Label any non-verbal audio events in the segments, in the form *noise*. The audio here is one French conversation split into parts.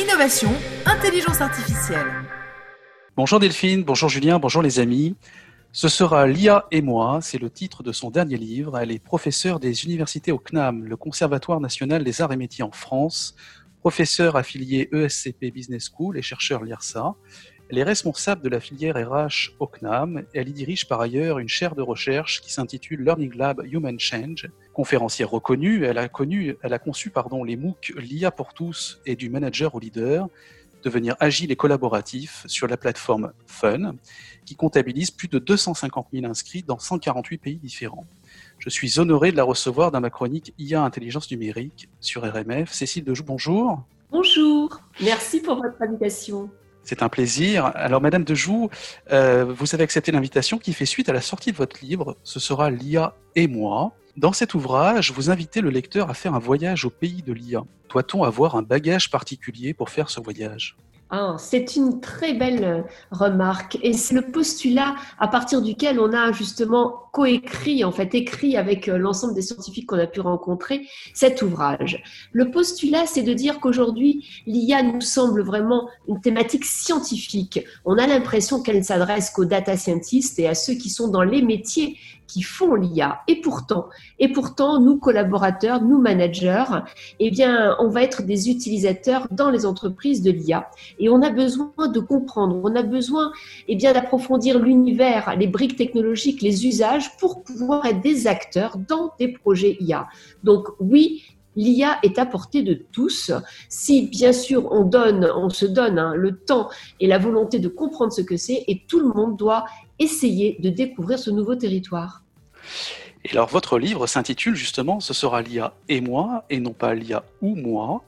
innovation, intelligence artificielle. Bonjour Delphine, bonjour Julien, bonjour les amis. Ce sera Lia et moi, c'est le titre de son dernier livre. Elle est professeure des universités au CNAM, le Conservatoire national des arts et métiers en France, professeure affiliée ESCP Business School et chercheur l'IRSA. Elle est responsable de la filière RH au CNAM. Elle y dirige par ailleurs une chaire de recherche qui s'intitule Learning Lab Human Change. Conférencière reconnue, elle a, conçu les MOOC L'IA pour tous et du manager au leader, devenir agile et collaboratif sur la plateforme Fun, qui comptabilise plus de 250 000 inscrits dans 148 pays différents. Je suis honoré de la recevoir dans ma chronique IA Intelligence numérique sur RMF. Cécile Dejoux, bonjour. Bonjour, merci pour votre invitation. C'est un plaisir. Alors, Madame Dejoux, euh, vous avez accepté l'invitation qui fait suite à la sortie de votre livre. Ce sera l'IA et moi. Dans cet ouvrage, vous invitez le lecteur à faire un voyage au pays de l'IA. Doit-on avoir un bagage particulier pour faire ce voyage? Ah, c'est une très belle euh, remarque et c'est le postulat à partir duquel on a justement coécrit, en fait, écrit avec euh, l'ensemble des scientifiques qu'on a pu rencontrer cet ouvrage. Le postulat, c'est de dire qu'aujourd'hui, l'IA nous semble vraiment une thématique scientifique. On a l'impression qu'elle ne s'adresse qu'aux data scientists et à ceux qui sont dans les métiers qui font l'IA. Et pourtant, et pourtant, nous collaborateurs, nous managers, eh bien, on va être des utilisateurs dans les entreprises de l'IA. Et on a besoin de comprendre, on a besoin, eh bien, d'approfondir l'univers, les briques technologiques, les usages pour pouvoir être des acteurs dans des projets IA. Donc, oui, L'IA est à portée de tous. Si bien sûr on donne, on se donne hein, le temps et la volonté de comprendre ce que c'est, et tout le monde doit essayer de découvrir ce nouveau territoire. Et alors votre livre s'intitule justement Ce sera l'IA et moi, et non pas l'IA ou moi.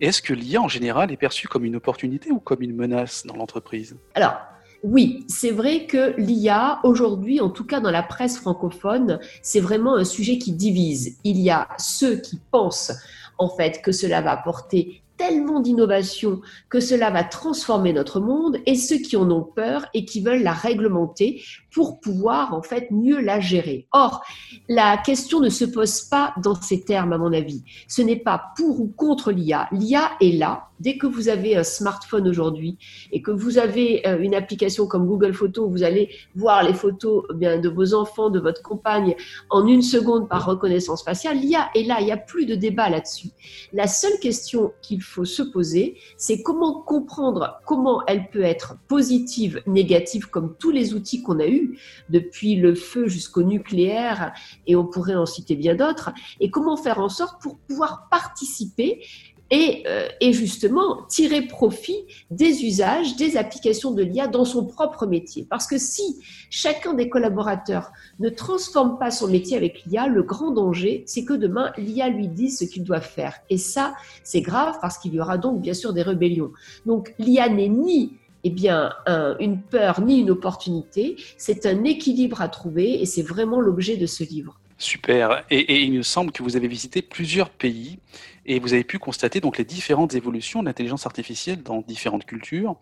Est-ce que l'IA en général est perçue comme une opportunité ou comme une menace dans l'entreprise? Alors, oui, c'est vrai que l'IA, aujourd'hui, en tout cas dans la presse francophone, c'est vraiment un sujet qui divise. Il y a ceux qui pensent en fait que cela va apporter tellement d'innovation que cela va transformer notre monde et ceux qui en ont peur et qui veulent la réglementer pour pouvoir en fait mieux la gérer. Or, la question ne se pose pas dans ces termes à mon avis. Ce n'est pas pour ou contre l'IA. L'IA est là. Dès que vous avez un smartphone aujourd'hui et que vous avez euh, une application comme Google Photos, vous allez voir les photos eh bien, de vos enfants, de votre compagne en une seconde par reconnaissance faciale, l'IA est là. Il n'y a plus de débat là-dessus. La seule question qu'il faut se poser, c'est comment comprendre comment elle peut être positive, négative, comme tous les outils qu'on a eus, depuis le feu jusqu'au nucléaire, et on pourrait en citer bien d'autres, et comment faire en sorte pour pouvoir participer euh, et, justement tirer profit des usages, des applications de l'IA dans son propre métier. Parce que si chacun des collaborateurs ne transforme pas son métier avec l'IA, le grand danger, c'est que demain, l'IA lui dise ce qu'il doit faire. Et ça, c'est grave parce qu'il y aura donc bien sûr des rébellions. Donc l'IA n'est ni eh bien, une peur ni une opportunité, c'est un équilibre à trouver et c'est vraiment l'objet de ce livre. Super. Et, il me semble que vous avez visité plusieurs pays et vous avez pu constater donc les différentes évolutions de l'intelligence artificielle dans différentes cultures.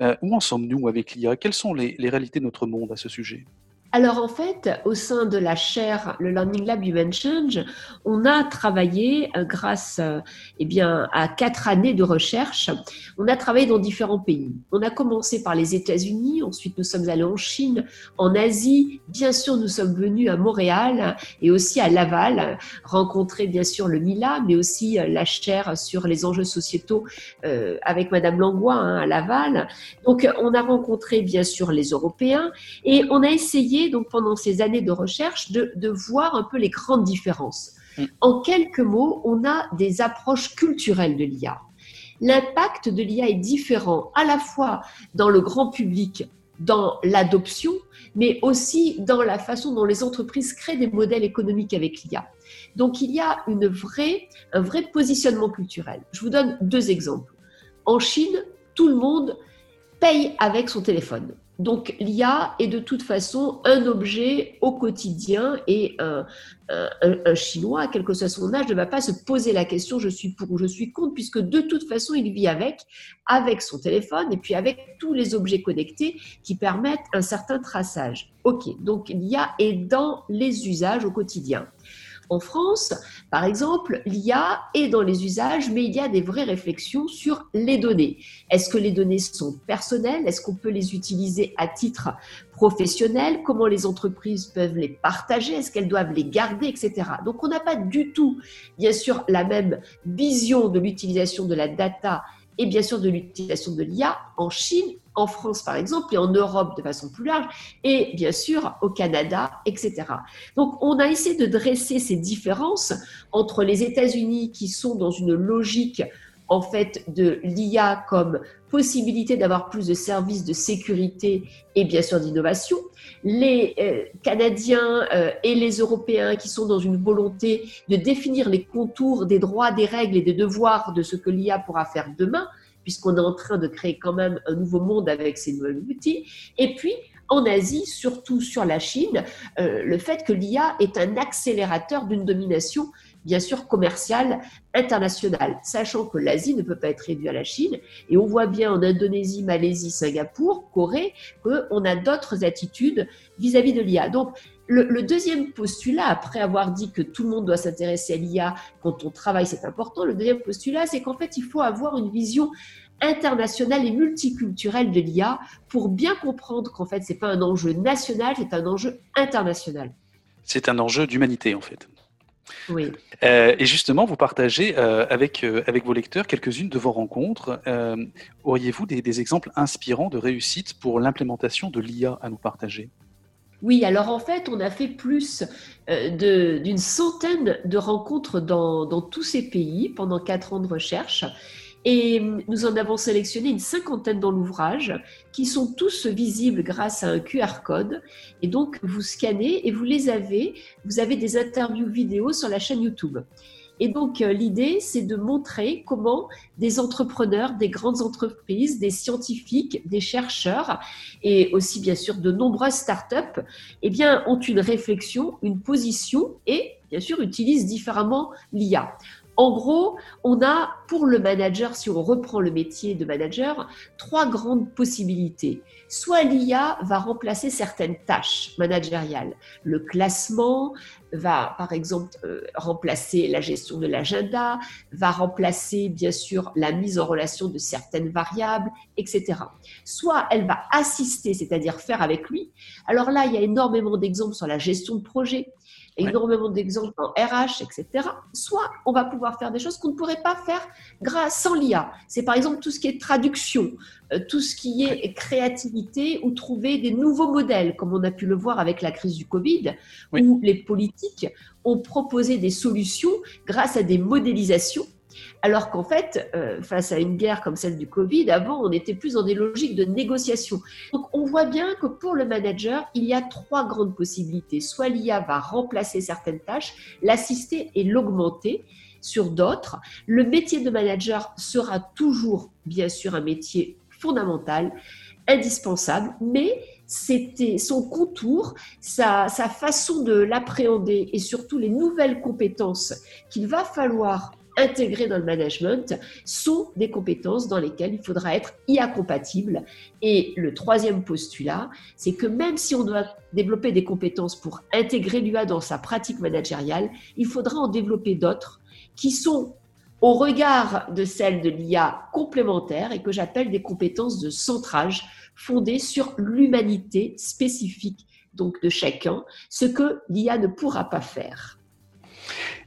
Euh, où en sommes-nous avec l'IA Quelles sont les réalités de notre monde à ce sujet? Alors en fait, au sein de la chaire, le Learning Lab Human Change, on a travaillé euh, grâce euh, eh bien, à quatre années de recherche. On a travaillé dans différents pays. On a commencé par les États-Unis, ensuite nous sommes allés en Chine, en Asie. Bien sûr, nous sommes venus à Montréal et aussi à Laval, rencontrer bien sûr le MILA, mais aussi euh, la chaire sur les enjeux sociétaux avec Madame Langlois hein, à Laval. Donc on a rencontré bien sûr les Européens et on a essayé donc pendant ces années de recherche de, voir un peu les grandes différences. Mm. En quelques mots, on a des approches culturelles de l'IA. L'impact de l'IA est différent à la fois dans le grand public, dans l'adoption, mais aussi dans la façon dont les entreprises créent des modèles économiques avec l'IA. Donc il y a une vraie, un vrai positionnement culturel. Je vous donne deux exemples. En Chine, tout le monde paye avec son téléphone. Donc l'IA est de toute façon un objet au quotidien et un, Chinois, quel que soit son âge, ne va pas se poser la question je suis pour ou je suis contre, puisque de toute façon il vit avec, avec son téléphone et puis avec tous les objets connectés qui permettent un certain traçage. Ok, donc l'IA est dans les usages au quotidien. En France, par exemple, l'IA est dans les usages, mais il y a des vraies réflexions sur les données. Est-ce que les données sont personnelles? Est-ce qu'on peut les utiliser à titre professionnel? Comment les entreprises peuvent les partager? Est-ce qu'elles doivent les garder, etc. Donc, on n'a pas du tout, bien sûr, la même vision de l'utilisation de la data et bien sûr de l'utilisation de l'IA en Chine, en France par exemple, et en Europe de façon plus large, et bien sûr au Canada, etc. Donc on a essayé de dresser ces différences entre les États-Unis qui sont dans une logique en fait de l'IA comme possibilité d'avoir plus de services de sécurité et bien sûr d'innovation. Les euh, Canadiens euh, et les Européens qui sont dans une volonté de définir les contours des droits, des règles et des devoirs de ce que l'IA pourra faire demain, puisqu'on est en train de créer quand même un nouveau monde avec ces nouveaux outils. Et puis, en Asie, surtout sur la Chine, euh, le fait que l'IA est un accélérateur d'une domination bien sûr commerciale internationale, sachant que l'Asie ne peut pas être réduite à la Chine. Et on voit bien en Indonésie, Malaisie, Singapour, Corée, qu'on a d'autres attitudes vis-à-vis de l'IA. Donc, le, le, deuxième postulat, après avoir dit que tout le monde doit s'intéresser à l'IA quand on travaille, c'est important, le deuxième postulat, c'est qu'en fait, il faut avoir une vision internationale et multiculturelle de l'IA pour bien comprendre qu'en fait, ce n'est pas un enjeu national, c'est un enjeu international. C'est un enjeu d'humanité, en fait. Oui. Euh, et justement, vous partagez euh, avec, euh, avec vos lecteurs quelques-unes de vos rencontres. Auriez-vous des, des, exemples inspirants de réussite pour l'implémentation de l'IA à nous partager? Oui, alors en fait, on a fait plus d'une centaine de rencontres dans, dans tous ces pays pendant quatre ans de recherche. Et nous en avons sélectionné une cinquantaine dans l'ouvrage, qui sont tous visibles grâce à un QR code. Et donc, vous scannez et vous les avez. Vous avez des interviews vidéo sur la chaîne YouTube. Et donc, euh, l'idée, c'est de montrer comment des entrepreneurs, des grandes entreprises, des scientifiques, des chercheurs et aussi, bien sûr, de nombreuses startups, eh bien, ont une réflexion, une position et, bien sûr, utilisent différemment l'IA. En gros, on a pour le manager, si on reprend le métier de manager, trois grandes possibilités. Soit l'IA va remplacer certaines tâches managériales. Le classement va, par exemple, euh, remplacer la gestion de l'agenda, va remplacer, bien sûr, la mise en relation de certaines variables, etc. Soit elle va assister, c'est-à-dire faire avec lui. Alors là, il y a énormément d'exemples sur la gestion de projet énormément d'exemples en RH, etc. Soit on va pouvoir faire des choses qu'on ne pourrait pas faire grâce sans l'IA. C'est par exemple tout ce qui est traduction, euh, tout ce qui est créativité ou trouver des nouveaux modèles, comme on a pu le voir avec la crise du Covid, où les politiques ont proposé des solutions grâce à des modélisations alors qu'en fait, euh, face à une guerre comme celle du Covid, avant, on était plus dans des logiques de négociation. Donc, on voit bien que pour le manager, il y a trois grandes possibilités. Soit l'IA va remplacer certaines tâches, l'assister et l'augmenter sur d'autres. Le métier de manager sera toujours, bien sûr, un métier fondamental, indispensable, mais c'était son contour, sa, sa façon de l'appréhender et surtout les nouvelles compétences qu'il va falloir intégrées dans le management sont des compétences dans lesquelles il faudra être IA compatible. Et le troisième postulat, c'est que même si on doit développer des compétences pour intégrer l'IA dans sa pratique managériale, il faudra en développer d'autres qui sont au regard de celles de l'IA complémentaires et que j'appelle des compétences de centrage fondées sur l'humanité spécifique donc de chacun, ce que l'IA ne pourra pas faire.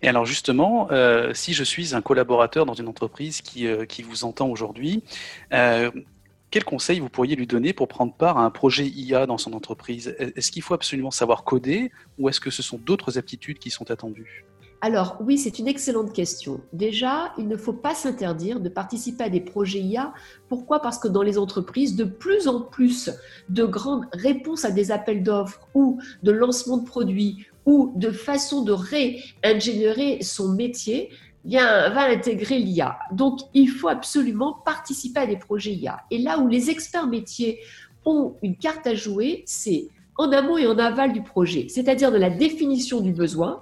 Et alors justement, euh, si je suis un collaborateur dans une entreprise qui, euh, qui vous entend aujourd'hui, euh, quel conseil vous pourriez lui donner pour prendre part à un projet IA dans son entreprise? Est-ce qu'il faut absolument savoir coder ou est-ce que ce sont d'autres aptitudes qui sont attendues? Alors oui, c'est une excellente question. Déjà, il ne faut pas s'interdire de participer à des projets IA. Pourquoi? Parce que dans les entreprises, de plus en plus de grandes réponses à des appels d'offres ou de lancement de produits ou de façon de réingénierer son métier bien, va intégrer l'IA. Donc, il faut absolument participer à des projets IA. Et là où les experts métiers ont une carte à jouer, c'est en amont et en aval du projet, c'est-à-dire de la définition du besoin,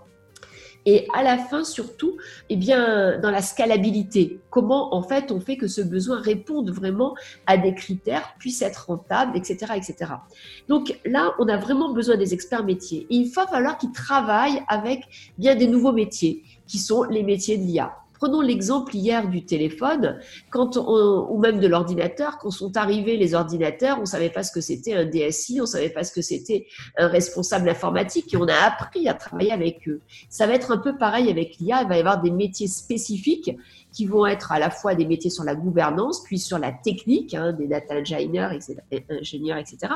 et à la fin surtout, eh bien, dans la scalabilité. Comment en fait on fait que ce besoin réponde vraiment à des critères, puisse être rentable, etc., etc. Donc là, on a vraiment besoin des experts métiers. Il va falloir qu'ils travaillent avec bien des nouveaux métiers, qui sont les métiers de l'IA. Prenons l'exemple hier du téléphone, quand ou même de l'ordinateur. Quand sont arrivés les ordinateurs, on ne savait pas ce que c'était un DSI, on ne savait pas ce que c'était un responsable informatique et on a appris à travailler avec eux. Ça va être un peu pareil avec l'IA. Il va y avoir des métiers spécifiques qui vont être à la fois des métiers sur la gouvernance, puis sur la technique, hein, des data engineers, etc., ingénieurs, etc.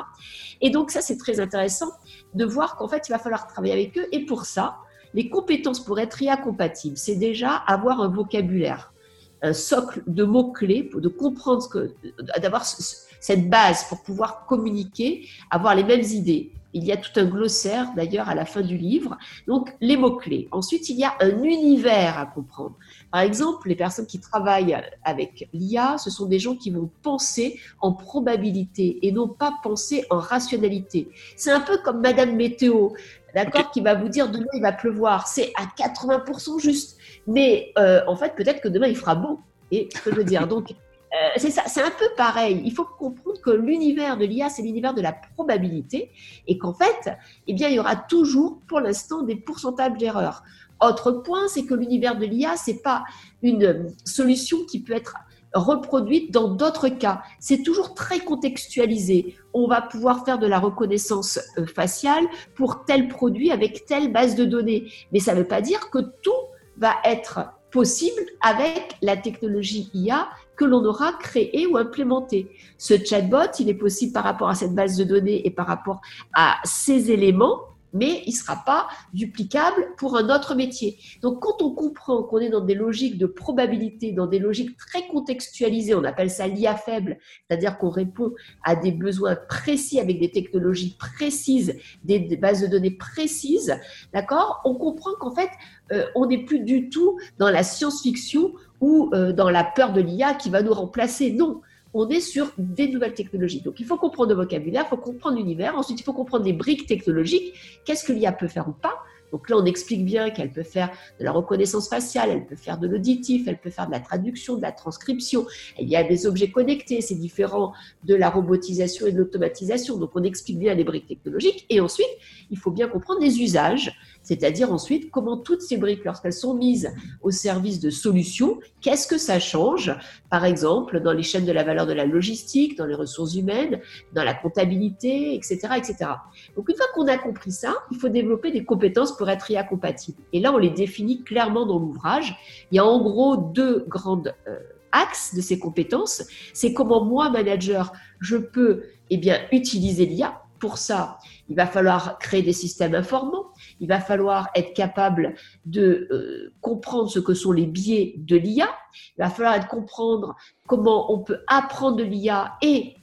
Et donc ça, c'est très intéressant de voir qu'en fait, il va falloir travailler avec eux. Et pour ça, les compétences pour être IA compatible, c'est déjà avoir un vocabulaire, un socle de mots-clés, de comprendre ce que, d'avoir cette base pour pouvoir communiquer, avoir les mêmes idées. Il y a tout un glossaire d'ailleurs à la fin du livre. Donc les mots-clés. Ensuite, il y a un univers à comprendre. Par exemple, les personnes qui travaillent avec l'IA, ce sont des gens qui vont penser en probabilité et non pas penser en rationalité. C'est un peu comme Madame Météo d'accord, qui va vous dire demain il va pleuvoir. C'est à 80% juste. Mais euh, en fait, peut-être que demain il fera beau. Et je peux dire. Donc, euh, c'est ça, c'est un peu pareil. Il faut comprendre que l'univers de l'IA, c'est l'univers de la probabilité et qu'en fait, eh bien, il y aura toujours, pour l'instant, des pourcentages d'erreurs. Autre point, c'est que l'univers de l'IA, c'est pas une solution qui peut être reproduite dans d'autres cas. C'est toujours très contextualisé. On va pouvoir faire de la reconnaissance euh, faciale pour tel produit avec telle base de données. Mais ça ne veut pas dire que tout va être possible avec la technologie IA que l'on aura créée ou implémentée. Ce chatbot, il est possible par rapport à cette base de données et par rapport à ces éléments mais il ne sera pas duplicable pour un autre métier. Donc quand on comprend qu'on est dans des logiques de probabilité, dans des logiques très contextualisées, on appelle ça l'IA faible, c'est-à-dire qu'on répond à des besoins précis avec des technologies précises, des, bases de données précises, d'accord On comprend qu'en fait, euh, on n'est plus du tout dans la science-fiction ou euh, dans la peur de l'IA qui va nous remplacer. Non, on est sur des nouvelles technologies. Donc, il faut comprendre le vocabulaire, il faut comprendre l'univers. Ensuite, il faut comprendre les briques technologiques. Qu'est-ce que l'IA peut faire ou pas? Donc là, on explique bien qu'elle peut faire de la reconnaissance faciale, elle peut faire de l'auditif, elle peut faire de la traduction, de la transcription. Il y a des objets connectés, c'est différent de la robotisation et de l'automatisation. Donc on explique bien les briques technologiques. Et ensuite, il faut bien comprendre les usages c'est-à-dire ensuite comment toutes ces briques, lorsqu'elles sont mises au service de solutions, qu'est-ce que ça change, par exemple, dans les chaînes de la valeur de la logistique, dans les ressources humaines, dans la comptabilité, etc. etc. Donc une fois qu'on a compris ça, il faut développer des compétences pour être IA compatible. Et là, on les définit clairement dans l'ouvrage. Il y a en gros deux grandes... Euh, axes de ces compétences, c'est comment moi, manager, je peux eh bien, utiliser l'IA. Pour ça, il va falloir créer des systèmes informant, il va falloir être capable de euh, comprendre ce que sont les biais de l'IA, il va falloir comprendre comment on peut apprendre de l'IA et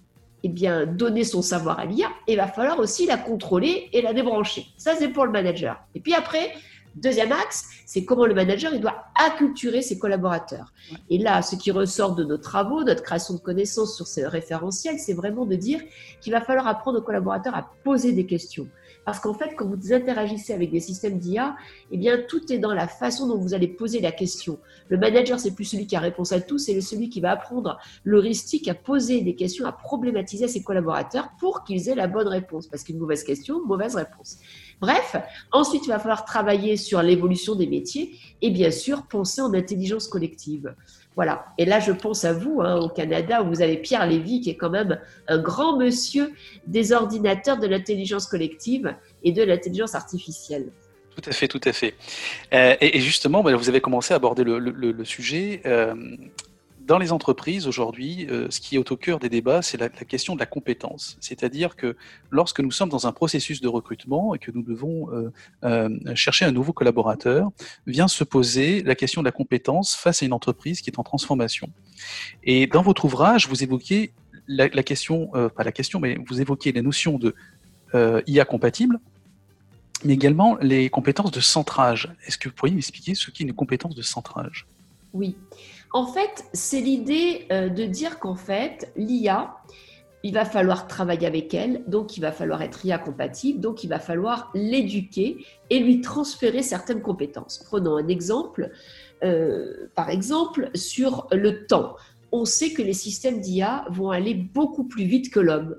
eh bien, donner son savoir à l'IA, et il va falloir aussi la contrôler et la débrancher. Ça, c'est pour le manager. Et puis après, Deuxième axe, c'est comment le manager il doit acculturer ses collaborateurs. Et là, ce qui ressort de nos travaux, notre création de connaissances sur ces référentiels, c'est vraiment de dire qu'il va falloir apprendre aux collaborateurs à poser des questions. Parce qu'en fait, quand vous interagissez avec des systèmes d'IA, eh bien, tout est dans la façon dont vous allez poser la question. Le manager, c'est plus celui qui a réponse à tout, c'est celui qui va apprendre l'heuristique à poser des questions, à problématiser à ses collaborateurs pour qu'ils aient la bonne réponse. Parce qu'une mauvaise question, mauvaise réponse. Bref, ensuite, il va falloir travailler sur l'évolution des métiers et bien sûr, penser en intelligence collective. Voilà. Et là, je pense à vous, hein, au Canada, où vous avez Pierre Lévy, qui est quand même un grand monsieur des ordinateurs de l'intelligence collective et de l'intelligence artificielle. Tout à fait, tout à fait. Euh, et, justement, bah, vous avez commencé à aborder le, sujet. Euh, dans les entreprises aujourd'hui, euh, ce qui est au cœur des débats, c'est la, question de la compétence. C'est-à-dire que lorsque nous sommes dans un processus de recrutement et que nous devons euh, euh, chercher un nouveau collaborateur, vient se poser la question de la compétence face à une entreprise qui est en transformation. Et dans votre ouvrage, vous évoquez la, question, pas la question, mais vous évoquez les notions de IA compatible, mais également les compétences de centrage. Est-ce que vous pourriez m'expliquer ce qu'est une compétence de centrage? Oui. En fait, c'est l'idée euh, de dire qu'en fait, l'IA, il va falloir travailler avec elle, donc il va falloir être IA compatible, donc il va falloir l'éduquer et lui transférer certaines compétences. Prenons un exemple, euh, par exemple sur le temps. On sait que les systèmes d'IA vont aller beaucoup plus vite que l'homme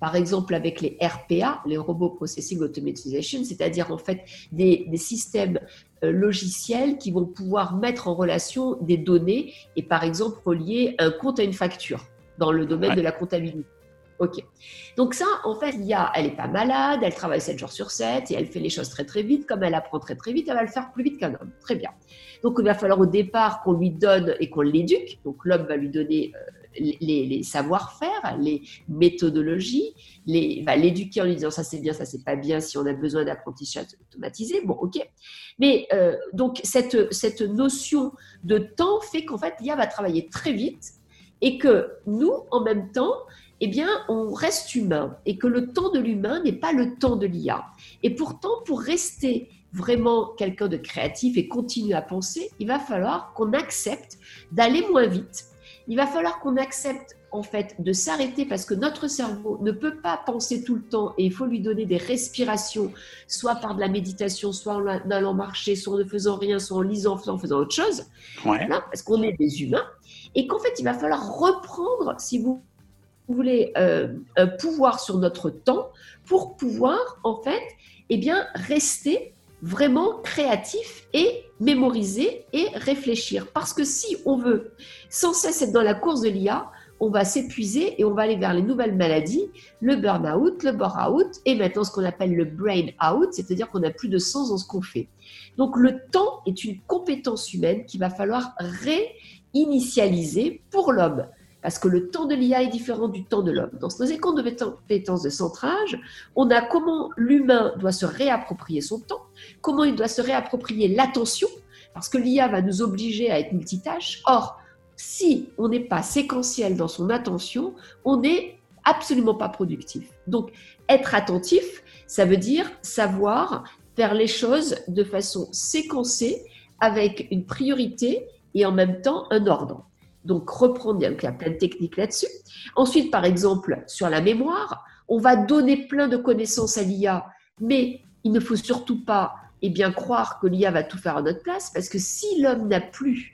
par exemple avec les RPA, les Robot Processing Automatization, c'est-à-dire en fait des, systèmes logiciels qui vont pouvoir mettre en relation des données et par exemple relier un compte à une facture dans le domaine de la comptabilité. Ok. Donc ça, en fait, l'IA, elle n'est pas malade, elle travaille 7 jours sur 7 et elle fait les choses très très vite. Comme elle apprend très très vite, elle va le faire plus vite qu'un homme. Très bien. Donc il va falloir au départ qu'on lui donne et qu'on l'éduque. Donc l'homme va lui donner euh, les, savoir-faire, les méthodologies, les, va l'éduquer en lui disant ça c'est bien, ça c'est pas bien, si on a besoin d'apprentissage automatisé, bon ok. Mais euh, donc cette, cette notion de temps fait qu'en fait l'IA va travailler très vite et que nous, en même temps, eh bien, on reste humain et que le temps de l'humain n'est pas le temps de l'IA. Et pourtant, pour rester vraiment quelqu'un de créatif et continuer à penser, il va falloir qu'on accepte d'aller moins vite il va falloir qu'on accepte en fait de s'arrêter parce que notre cerveau ne peut pas penser tout le temps et il faut lui donner des respirations, soit par de la méditation, soit en allant marcher, soit en ne faisant rien, soit en lisant, soit en faisant autre chose. parce qu'on est des humains et qu'en fait il va falloir reprendre, si vous voulez, euh, un pouvoir sur notre temps pour pouvoir en fait, eh bien, rester vraiment créatif et mémoriser et réfléchir. Parce que si on veut sans cesse être dans la course de l'IA, on va s'épuiser et on va aller vers les nouvelles maladies, le burn-out, le bore-out et maintenant ce qu'on appelle le brain-out, c'est-à-dire qu'on n'a plus de sens dans ce qu'on fait. Donc le temps est une compétence humaine qu'il va falloir réinitialiser pour l'homme parce que le temps de l'IA est différent du temps de l'homme. Dans nos écoles de compétences de centrage, on a comment l'humain doit se réapproprier son temps, comment il doit se réapproprier l'attention, parce que l'IA va nous obliger à être multitâche. Or, si on n'est pas séquentiel dans son attention, on n'est absolument pas productif. Donc, être attentif, ça veut dire savoir faire les choses de façon séquencée, avec une priorité et en même temps un ordre. Donc, reprendre, il y a plein de techniques là-dessus. Ensuite, par exemple, sur la mémoire, on va donner plein de connaissances à l'IA, mais il ne faut surtout pas eh bien, croire que l'IA va tout faire à notre place, parce que si l'homme n'a plus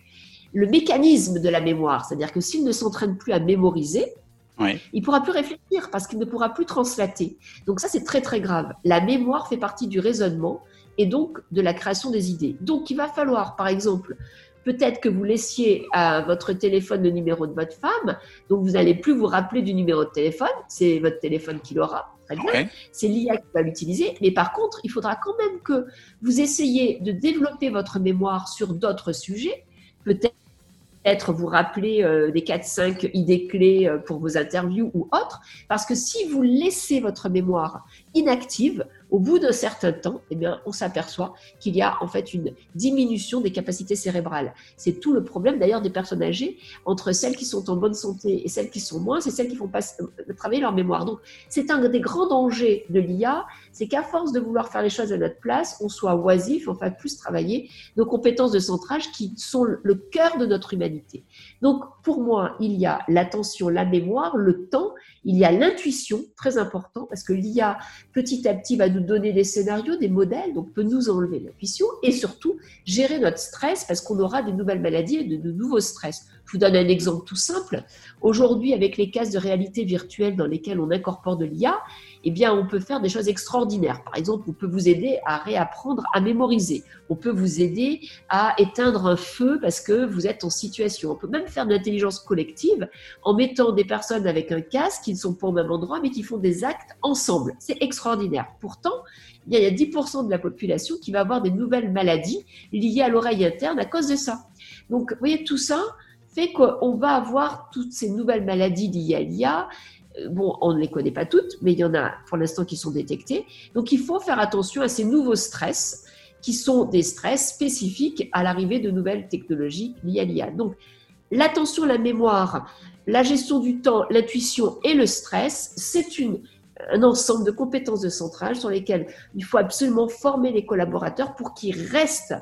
le mécanisme de la mémoire, c'est-à-dire que s'il ne s'entraîne plus à mémoriser, il ne pourra plus réfléchir parce qu'il ne pourra plus translater. Donc ça, c'est très très grave. La mémoire fait partie du raisonnement et donc de la création des idées. Donc il va falloir, par exemple, Peut-être que vous laissiez à votre téléphone le numéro de votre femme, donc vous n'allez plus vous rappeler du numéro de téléphone, c'est votre téléphone qui l'aura. Très bien. C'est l'IA qui va l'utiliser. Mais par contre, il faudra quand même que vous essayiez de développer votre mémoire sur d'autres sujets. Peut-être vous rappeler euh, des 4-5 idées clés euh, pour vos interviews ou autres. Parce que si vous laissez votre mémoire inactive, au bout d'un certain temps, eh bien, on s'aperçoit qu'il y a en fait une diminution des capacités cérébrales. C'est tout le problème d'ailleurs des personnes âgées, entre celles qui sont en bonne santé et celles qui sont moins, c'est celles qui font pas euh, travailler leur mémoire. Donc c'est un des grands dangers de l'IA, c'est qu'à force de vouloir faire les choses à notre place, on soit oisif, on fasse plus travailler nos compétences de centrage qui sont le cœur de notre humanité. Donc pour moi, il y a l'attention, la mémoire, le temps, il y a l'intuition, très important, parce que l'IA petit à petit va nous donner des scénarios, des modèles, donc peut nous enlever l'intuition et surtout gérer notre stress parce qu'on aura des nouvelles maladies et de, nouveaux stress. Je vous donne un exemple tout simple. Aujourd'hui, avec les cases de réalité virtuelle dans lesquelles on incorpore de l'IA, eh bien, on peut faire des choses extraordinaires. Par exemple, on peut vous aider à réapprendre à mémoriser. On peut vous aider à éteindre un feu parce que vous êtes en situation. On peut même faire de l'intelligence collective en mettant des personnes avec un casque qui ne sont pas au même endroit mais qui font des actes ensemble. C'est extraordinaire. Pourtant, il y a 10% de la population qui va avoir des nouvelles maladies liées à l'oreille interne à cause de ça. Donc, vous voyez, tout ça fait qu'on va avoir toutes ces nouvelles maladies liées à l'IA bon, on ne les connaît pas toutes, mais il y en a pour l'instant qui sont détectés. Donc il faut faire attention à ces nouveaux stress qui sont des stress spécifiques à l'arrivée de nouvelles technologies liées à l'IA. Donc l'attention, la mémoire, la gestion du temps, l'intuition et le stress, c'est un ensemble de compétences de centrage sur lesquelles il faut absolument former les collaborateurs pour qu'ils restent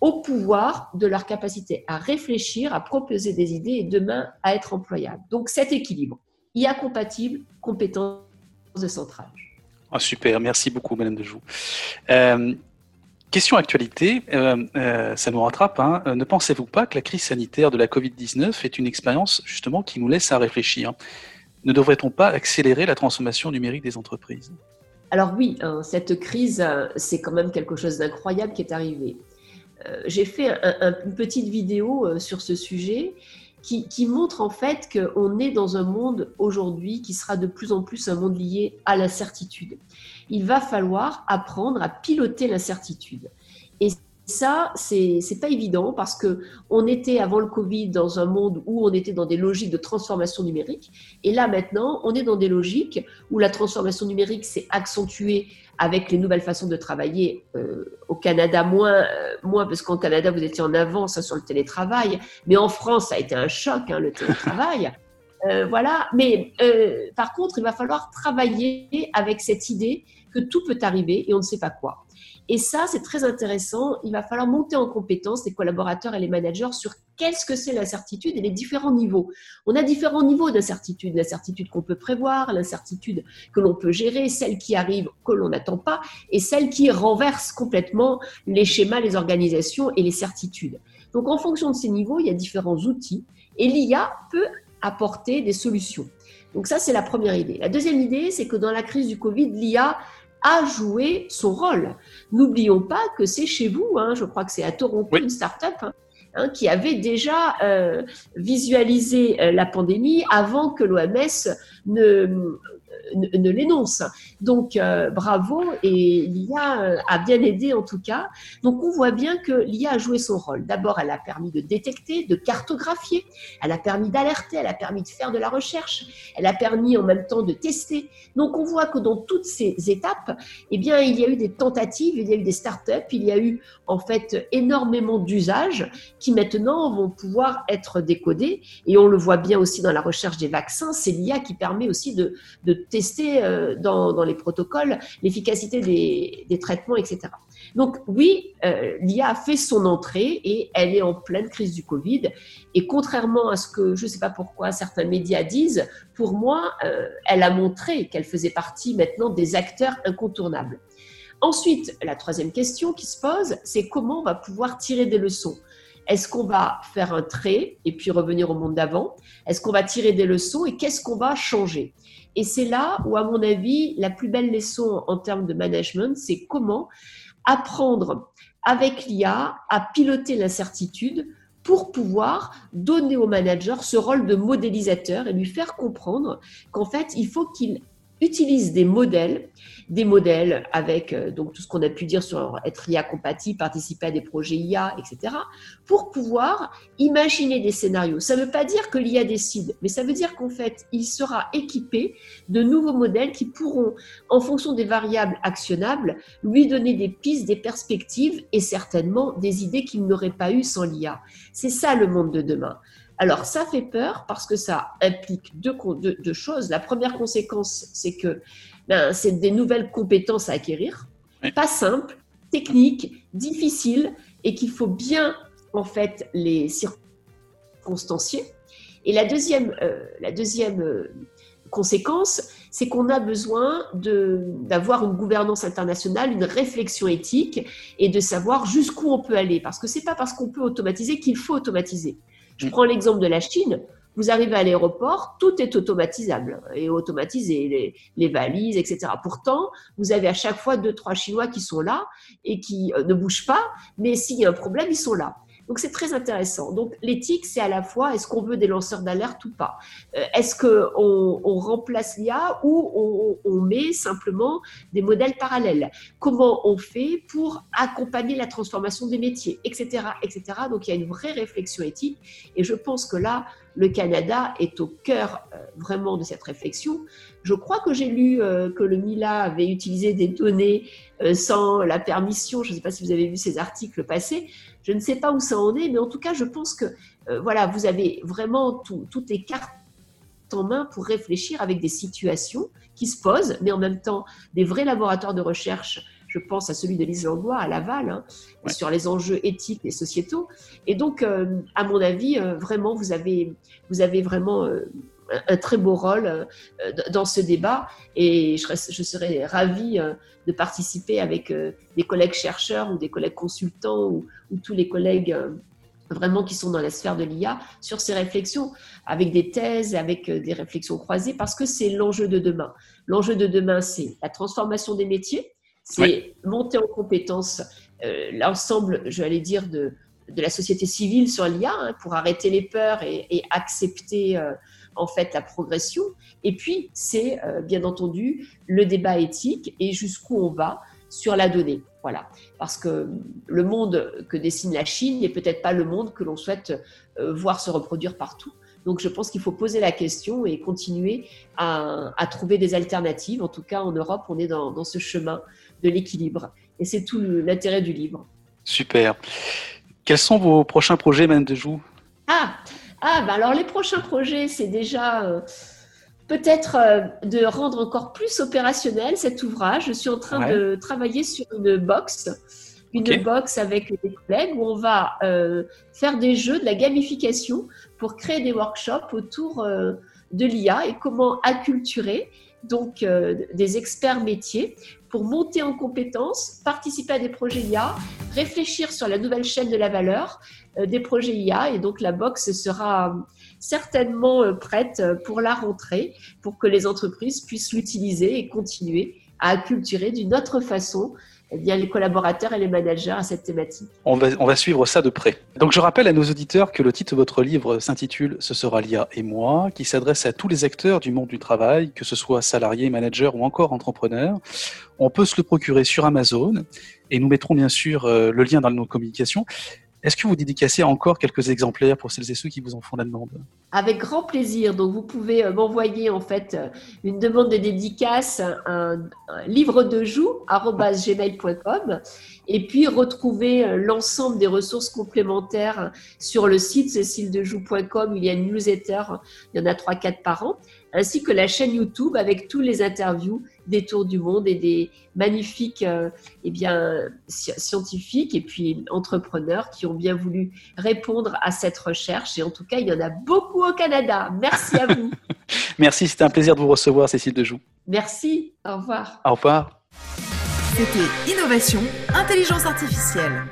au pouvoir de leur capacité à réfléchir, à proposer des idées et demain à être employables. Donc cet équilibre IA compatible, compétences de centrage. Ah, super, merci beaucoup, Madame Dejoux. Euh, question actualité, euh, euh, ça nous rattrape. Hein. Ne pensez-vous pas que la crise sanitaire de la Covid-19 est une expérience justement qui nous laisse à réfléchir? Ne devrait-on pas accélérer la transformation numérique des entreprises? Alors oui, hein, cette crise, c'est quand même quelque chose d'incroyable qui est arrivé. J'ai fait une petite vidéo sur ce sujet qui, montre en fait qu'on est dans un monde aujourd'hui qui sera de plus en plus un monde lié à l'incertitude. Il va falloir apprendre à piloter l'incertitude. Et ça, c'est pas évident parce que on était avant le Covid dans un monde où on était dans des logiques de transformation numérique, et là maintenant, on est dans des logiques où la transformation numérique s'est accentuée avec les nouvelles façons de travailler. Euh, au Canada, moins, euh, moins parce qu'en Canada, vous étiez en avance hein, sur le télétravail, mais en France, ça a été un choc, hein, le télétravail. *laughs* Euh, voilà, mais par contre, il va falloir travailler avec cette idée que tout peut arriver et on ne sait pas quoi. Et ça, c'est très intéressant. Il va falloir monter en compétence les collaborateurs et les managers sur qu'est-ce que c'est l'incertitude et les différents niveaux. On a différents niveaux d'incertitude. L'incertitude qu'on peut prévoir, l'incertitude que l'on peut gérer, celle qui arrive que l'on n'attend pas et celle qui renverse complètement les schémas, les organisations et les certitudes. Donc, en fonction de ces niveaux, il y a différents outils et l'IA peut apporter des solutions. Donc ça, c'est la première idée. La deuxième idée, c'est que dans la crise du Covid, l'IA a joué son rôle. N'oublions pas que c'est chez vous, hein, je crois que c'est à Toronto, une start-up, hein, hein, qui avait déjà euh, visualisé euh, la pandémie avant que l'OMS ne, ne, l'énonce. Donc, euh, bravo, et l'IA euh, a bien aidé en tout cas. Donc, on voit bien que l'IA a joué son rôle. D'abord, elle a permis de détecter, de cartographier, elle a permis d'alerter, elle a permis de faire de la recherche, elle a permis en même temps de tester. Donc, on voit que dans toutes ces étapes, eh bien, il y a eu des tentatives, il y a eu des startups, il y a eu en fait énormément d'usages qui maintenant vont pouvoir être décodés. Et on le voit bien aussi dans la recherche des vaccins, c'est l'IA qui permet aussi de, de tester euh, dans, les protocoles l'efficacité des, traitements, etc. Donc oui, euh, l'IA a fait son entrée et elle est en pleine crise du Covid. Et contrairement à ce que je ne sais pas pourquoi certains médias disent, pour moi, euh, elle a montré qu'elle faisait partie maintenant des acteurs incontournables. Ensuite, la troisième question qui se pose, c'est comment on va pouvoir tirer des leçons? Est-ce qu'on va faire un trait et puis revenir au monde d'avant? Est-ce qu'on va tirer des leçons et qu'est-ce qu'on va changer? Et c'est là où, à mon avis, la plus belle leçon en termes de management, c'est comment apprendre avec l'IA à piloter l'incertitude pour pouvoir donner au manager ce rôle de modélisateur et lui faire comprendre qu'en fait, il faut qu'il utilise des modèles, des modèles avec euh, donc tout ce qu'on a pu dire sur être IA compatible, participer à des projets IA, etc., pour pouvoir imaginer des scénarios. Ça ne veut pas dire que l'IA décide, mais ça veut dire qu'en fait, il sera équipé de nouveaux modèles qui pourront, en fonction des variables actionnables, lui donner des pistes, des perspectives et certainement des idées qu'il n'aurait pas eues sans l'IA. C'est ça le monde de demain. Alors, ça fait peur parce que ça implique deux, choses. La première conséquence, c'est que ben, c'est des nouvelles compétences à acquérir, pas simples, techniques, difficiles, et qu'il faut bien, en fait, les circonstancier. Et la deuxième, euh, la deuxième euh, conséquence, c'est qu'on a besoin d'avoir une gouvernance internationale, une réflexion éthique et de savoir jusqu'où on peut aller. Parce que c'est pas parce qu'on peut automatiser qu'il faut automatiser. Je prends l'exemple de la Chine. Vous arrivez à l'aéroport, tout est automatisable et automatisé, les, valises, etc. Pourtant, vous avez à chaque fois deux, trois Chinois qui sont là et qui euh, ne bougent pas, mais s'il y a un problème, ils sont là. Donc c'est très intéressant. Donc l'éthique, c'est à la fois est-ce qu'on veut des lanceurs d'alerte ou pas? Euh, Est-ce qu'on on remplace l'IA ou on, met simplement des modèles parallèles? Comment on fait pour accompagner la transformation des métiers, etc., etc. Donc il y a une vraie réflexion éthique et je pense que là, le Canada est au cœur euh, vraiment de cette réflexion. Je crois que j'ai lu euh, que le MILA avait utilisé des données sans la permission. Je ne sais pas si vous avez vu ces articles passés. Je ne sais pas où ça en est, mais en tout cas, je pense que euh, voilà, vous avez vraiment toutes les cartes en main pour réfléchir avec des situations qui se posent, mais en même temps des vrais laboratoires de recherche. Je pense à celui de l'Islandois à Laval, hein, sur les enjeux éthiques et sociétaux. Et donc, euh, à mon avis, euh, vraiment, vous avez, vous avez vraiment un très beau rôle dans ce débat et je, je serais ravie de participer avec des collègues chercheurs ou des collègues consultants ou, ou tous les collègues vraiment qui sont dans la sphère de l'IA sur ces réflexions, avec des thèses, avec euh, des réflexions croisées, parce que c'est l'enjeu de demain. L'enjeu de demain, c'est la transformation des métiers, c'est monter en compétence euh, l'ensemble, je vais dire, de, de la société civile sur l'IA hein, pour arrêter les peurs et, accepter euh, en fait la progression. Et puis, c'est bien entendu le débat éthique et jusqu'où on va sur la donnée. Voilà. Parce que le monde que dessine la Chine n'est peut-être pas le monde que l'on souhaite euh, voir se reproduire partout. Donc je pense qu'il faut poser la question et continuer à, trouver des alternatives. En tout cas, en Europe, on est dans, ce chemin de l'équilibre. Et c'est tout l'intérêt du livre. Super. Quels sont vos prochains projets, Madame Dejoux Ah, ah ben alors les prochains projets, c'est déjà... Euh, peut-être euh, de rendre encore plus opérationnel cet ouvrage. Je suis en train de travailler sur une box, une box avec des collègues où on va euh, faire des jeux, de la gamification pour créer des workshops autour de l'IA et comment acculturer donc des experts métiers pour monter en compétences, participer à des projets IA, réfléchir sur la nouvelle chaîne de la valeur des projets IA et donc la box sera certainement euh, prête euh, pour la rentrée, pour que les entreprises puissent l'utiliser et continuer à acculturer d'une autre façon eh bien, les collaborateurs et les managers à cette thématique. On va, suivre ça de près. Donc je rappelle à nos auditeurs que le titre de votre livre s'intitule Ce sera l'IA et moi, qui s'adresse à tous les acteurs du monde du travail, que ce soit salariés, managers ou encore entrepreneurs. On peut se le procurer sur Amazon et nous mettrons bien sûr euh, le lien dans nos communications. Est-ce que vous dédicacez encore quelques exemplaires pour celles et ceux qui vous en font la demande Avec grand plaisir. Donc, vous pouvez euh, m'envoyer en fait euh, une demande de dédicace, un, livre de joue gmail.com et puis retrouver euh, l'ensemble des ressources complémentaires sur le site céciledejoux.com. Il y a une newsletter, il y en a 3-4 par an ainsi que la chaîne YouTube avec tous les interviews des tours du monde et des magnifiques euh, eh bien, scientifiques et puis entrepreneurs qui ont bien voulu répondre à cette recherche. Et en tout cas, il y en a beaucoup au Canada. Merci à vous. *laughs* Merci, c'était un plaisir de vous recevoir, Cécile Dejoux. Merci, au revoir. Au revoir. C'était Innovation, Intelligence Artificielle.